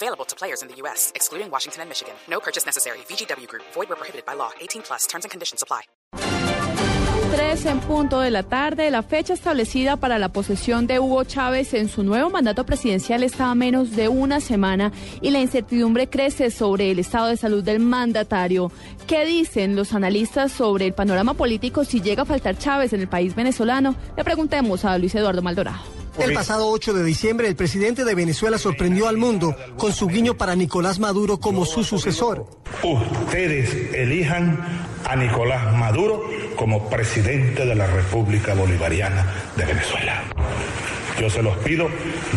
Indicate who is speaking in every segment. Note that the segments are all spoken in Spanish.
Speaker 1: Available to players in the U.S., excluding Washington and Michigan. No purchase necessary. VGW Group. Void where prohibited by law. 18 plus. Terms and conditions apply.
Speaker 2: 3 en punto de la tarde, la fecha establecida para la posesión de Hugo Chávez en su nuevo mandato presidencial está a menos de una semana y la incertidumbre crece sobre el estado de salud del mandatario. ¿Qué dicen los analistas sobre el panorama político si llega a faltar Chávez en el país venezolano? Le preguntemos a Luis Eduardo Maldorado.
Speaker 3: El pasado 8 de diciembre, el presidente de Venezuela sorprendió al mundo con su guiño para Nicolás Maduro como su sucesor.
Speaker 4: Ustedes elijan a Nicolás Maduro como presidente de la República Bolivariana de Venezuela. Yo se los pido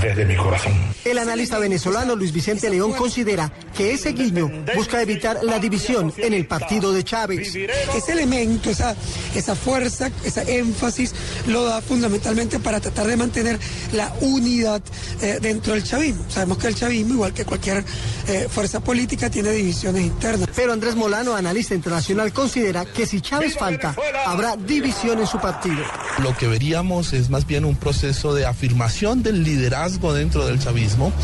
Speaker 4: desde mi corazón.
Speaker 3: El analista venezolano Luis Vicente León considera que ese guiño busca evitar la división en el partido de Chávez.
Speaker 5: Ese elemento, esa, esa fuerza, ese énfasis lo da fundamentalmente para tratar de mantener la unidad eh, dentro del chavismo. Sabemos que el chavismo, igual que cualquier eh, fuerza política, tiene divisiones internas.
Speaker 3: Pero Andrés Molano, analista internacional, considera que si Chávez falta, habrá división en su partido.
Speaker 6: Lo que veríamos es más bien un proceso de afirmación del liderazgo dentro del chavismo,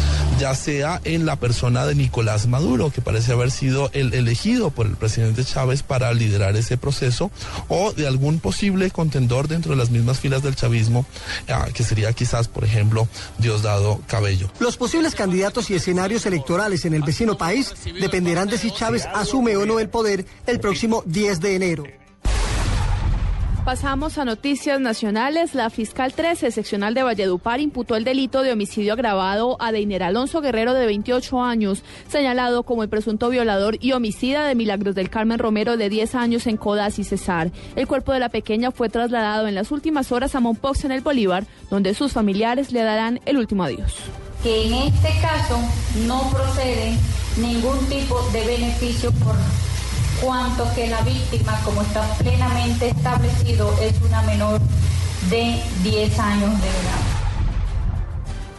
Speaker 6: ya sea en la persona de Nicolás Maduro, que parece haber sido el elegido por el presidente Chávez para liderar ese proceso, o de algún posible contendor dentro de las mismas filas del chavismo, ah, que sería quizás, por ejemplo, Diosdado Cabello.
Speaker 3: Los posibles candidatos y escenarios electorales en el vecino país dependerán de si Chávez asume o no el poder el próximo 10 de enero.
Speaker 2: Pasamos a noticias nacionales. La fiscal 13 seccional de Valledupar imputó el delito de homicidio agravado a Deiner Alonso Guerrero de 28 años, señalado como el presunto violador y homicida de Milagros del Carmen Romero de 10 años en Codas y Cesar. El cuerpo de la pequeña fue trasladado en las últimas horas a Monpox en el Bolívar, donde sus familiares le darán el último adiós.
Speaker 7: Que en este caso no procede ningún tipo de beneficio por cuanto que la víctima, como está plenamente establecido, es una menor de 10 años de edad.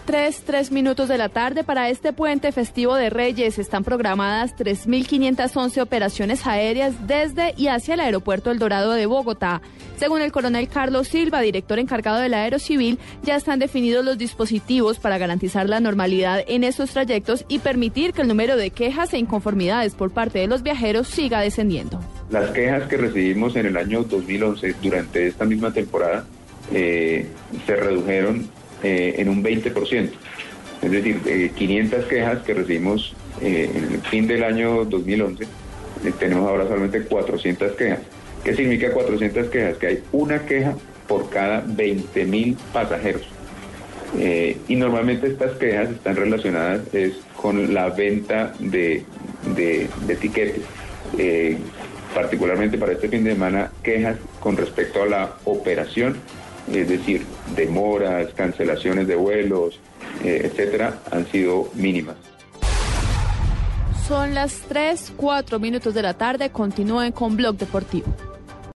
Speaker 2: Tres, tres minutos de la tarde para este puente festivo de Reyes están programadas 3.511 operaciones aéreas desde y hacia el aeropuerto El Dorado de Bogotá. Según el coronel Carlos Silva, director encargado del Aerocivil, ya están definidos los dispositivos para garantizar la normalidad en estos trayectos y permitir que el número de quejas e inconformidades por parte de los viajeros siga descendiendo.
Speaker 8: Las quejas que recibimos en el año 2011 durante esta misma temporada eh, se redujeron eh, en un 20%. Es decir, 500 quejas que recibimos eh, en el fin del año 2011, eh, tenemos ahora solamente 400 quejas. ¿Qué significa 400 quejas? Que hay una queja por cada 20 mil pasajeros. y normalmente estas quejas están relacionadas es con la venta de, de, de tiquetes. particularmente para este fin de semana, quejas con respecto a la operación es decir, demoras, cancelaciones de vuelos, eh, etcétera, han sido mínimas.
Speaker 2: Son las 3, 4 minutos de la tarde. Continúen con Blog Deportivo.